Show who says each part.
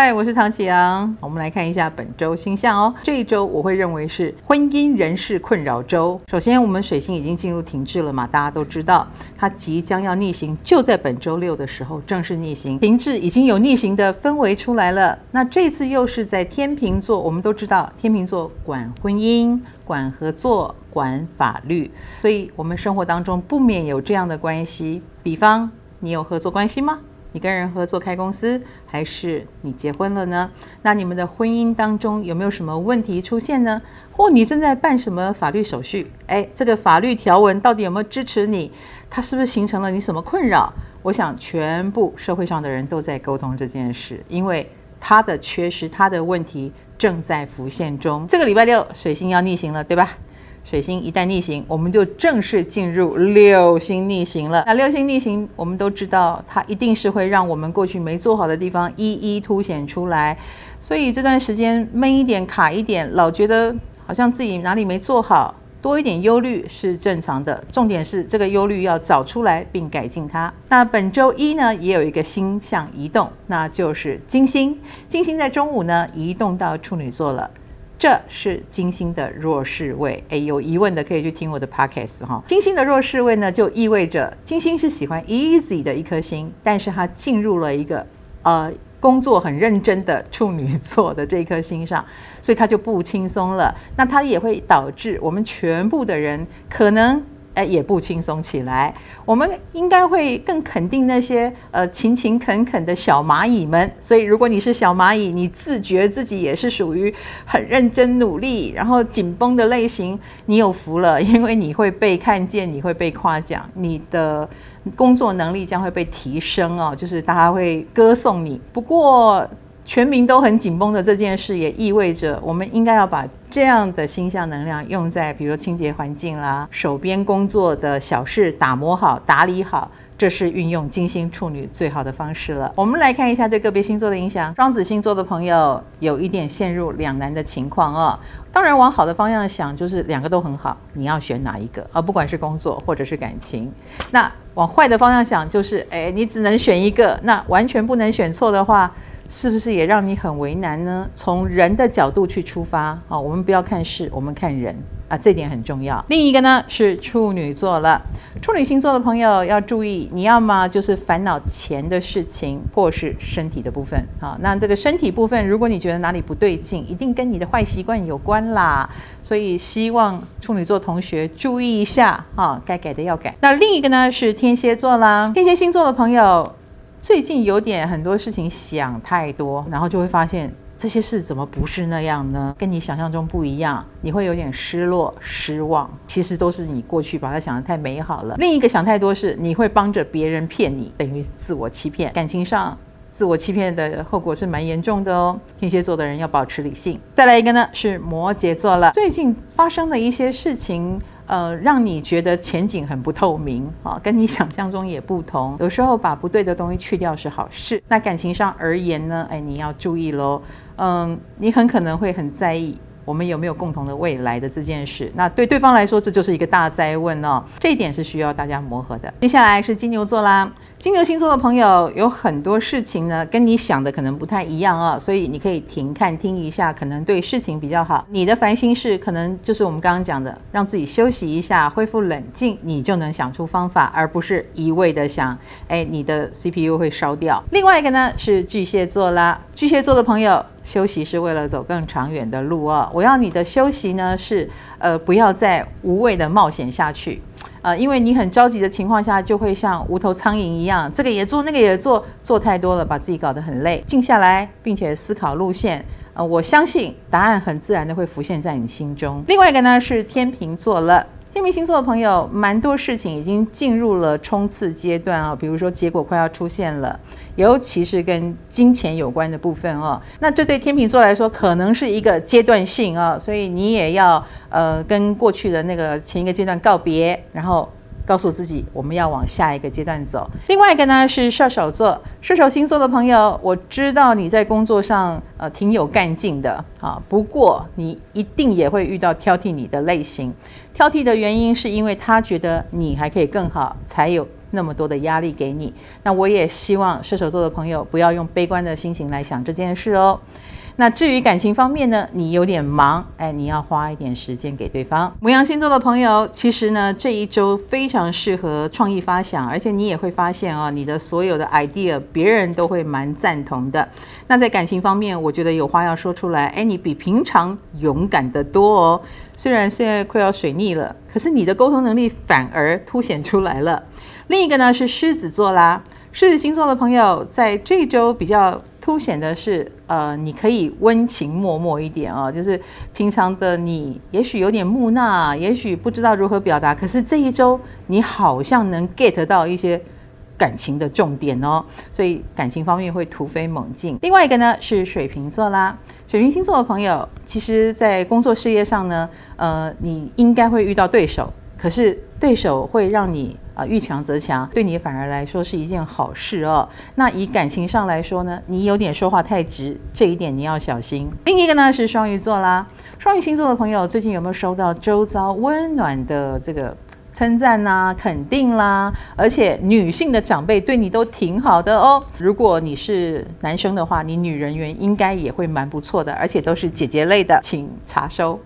Speaker 1: 嗨，我是唐启阳。我们来看一下本周星象哦。这一周我会认为是婚姻人事困扰周。首先，我们水星已经进入停滞了嘛，大家都知道，它即将要逆行，就在本周六的时候正式逆行。停滞已经有逆行的氛围出来了。那这次又是在天秤座，我们都知道天秤座管婚姻、管合作、管法律，所以我们生活当中不免有这样的关系。比方，你有合作关系吗？你跟人合作开公司，还是你结婚了呢？那你们的婚姻当中有没有什么问题出现呢？或你正在办什么法律手续？诶，这个法律条文到底有没有支持你？它是不是形成了你什么困扰？我想全部社会上的人都在沟通这件事，因为它的缺失，它的问题正在浮现中。这个礼拜六水星要逆行了，对吧？水星一旦逆行，我们就正式进入六星逆行了。那六星逆行，我们都知道，它一定是会让我们过去没做好的地方一一凸显出来。所以这段时间闷一点、卡一点，老觉得好像自己哪里没做好，多一点忧虑是正常的。重点是这个忧虑要找出来并改进它。那本周一呢，也有一个星象移动，那就是金星。金星在中午呢，移动到处女座了。这是金星的弱势位，诶，有疑问的可以去听我的 podcast 哈。金星的弱势位呢，就意味着金星是喜欢 easy 的一颗星，但是它进入了一个呃工作很认真的处女座的这颗星上，所以它就不轻松了。那它也会导致我们全部的人可能。哎，也不轻松起来。我们应该会更肯定那些呃勤勤恳恳的小蚂蚁们。所以，如果你是小蚂蚁，你自觉自己也是属于很认真努力，然后紧绷的类型，你有福了，因为你会被看见，你会被夸奖，你的工作能力将会被提升哦，就是大家会歌颂你。不过，全民都很紧绷的这件事，也意味着我们应该要把这样的星象能量用在，比如清洁环境啦、手边工作的小事打磨好、打理好，这是运用金星处女最好的方式了。我们来看一下对个别星座的影响。双子星座的朋友有一点陷入两难的情况哦。当然，往好的方向想，就是两个都很好，你要选哪一个啊？不管是工作或者是感情。那往坏的方向想，就是哎，你只能选一个，那完全不能选错的话。是不是也让你很为难呢？从人的角度去出发好、我们不要看事，我们看人啊，这点很重要。另一个呢是处女座了，处女星座的朋友要注意，你要么就是烦恼钱的事情，或是身体的部分啊、哦。那这个身体部分，如果你觉得哪里不对劲，一定跟你的坏习惯有关啦。所以希望处女座同学注意一下啊、该改的要改。那另一个呢是天蝎座啦，天蝎星座的朋友。最近有点很多事情想太多，然后就会发现这些事怎么不是那样呢？跟你想象中不一样，你会有点失落、失望。其实都是你过去把它想得太美好了。另一个想太多是你会帮着别人骗你，等于自我欺骗。感情上自我欺骗的后果是蛮严重的哦。天蝎座的人要保持理性。再来一个呢是摩羯座了，最近发生的一些事情。呃，让你觉得前景很不透明啊，跟你想象中也不同。有时候把不对的东西去掉是好事。那感情上而言呢，哎，你要注意喽。嗯，你很可能会很在意。我们有没有共同的未来的这件事？那对对方来说，这就是一个大哉问哦。这一点是需要大家磨合的。接下来是金牛座啦，金牛星座的朋友有很多事情呢，跟你想的可能不太一样啊，所以你可以停看听一下，可能对事情比较好。你的烦心事可能就是我们刚刚讲的，让自己休息一下，恢复冷静，你就能想出方法，而不是一味的想，哎，你的 CPU 会烧掉。另外一个呢是巨蟹座啦，巨蟹座的朋友。休息是为了走更长远的路哦。我要你的休息呢，是呃，不要再无谓的冒险下去，呃，因为你很着急的情况下，就会像无头苍蝇一样，这个也做，那个也做，做太多了，把自己搞得很累。静下来，并且思考路线，呃，我相信答案很自然的会浮现在你心中。另外一个呢是天秤座了。天秤星座的朋友，蛮多事情已经进入了冲刺阶段啊，比如说结果快要出现了，尤其是跟金钱有关的部分哦。那这对天秤座来说，可能是一个阶段性啊，所以你也要呃跟过去的那个前一个阶段告别，然后告诉自己我们要往下一个阶段走。另外一个呢是射手座，射手星座的朋友，我知道你在工作上呃挺有干劲的啊，不过你一定也会遇到挑剔你的类型。挑剔的原因是因为他觉得你还可以更好，才有那么多的压力给你。那我也希望射手座的朋友不要用悲观的心情来想这件事哦。那至于感情方面呢，你有点忙，哎，你要花一点时间给对方。牡羊星座的朋友，其实呢这一周非常适合创意发想，而且你也会发现啊，你的所有的 idea 别人都会蛮赞同的。那在感情方面，我觉得有话要说出来，哎，你比平常勇敢得多哦。虽然现在快要水逆了，可是你的沟通能力反而凸显出来了。另一个呢是狮子座啦，狮子星座的朋友在这周比较。凸显的是，呃，你可以温情脉脉一点啊，就是平常的你也许有点木讷，也许不知道如何表达，可是这一周你好像能 get 到一些感情的重点哦，所以感情方面会突飞猛进。另外一个呢是水瓶座啦，水瓶星座的朋友，其实在工作事业上呢，呃，你应该会遇到对手，可是对手会让你。啊，遇强则强，对你反而来说是一件好事哦。那以感情上来说呢，你有点说话太直，这一点你要小心。另一个呢是双鱼座啦，双鱼星座的朋友最近有没有收到周遭温暖的这个称赞啦、肯定啦？而且女性的长辈对你都挺好的哦。如果你是男生的话，你女人缘应该也会蛮不错的，而且都是姐姐类的，请查收。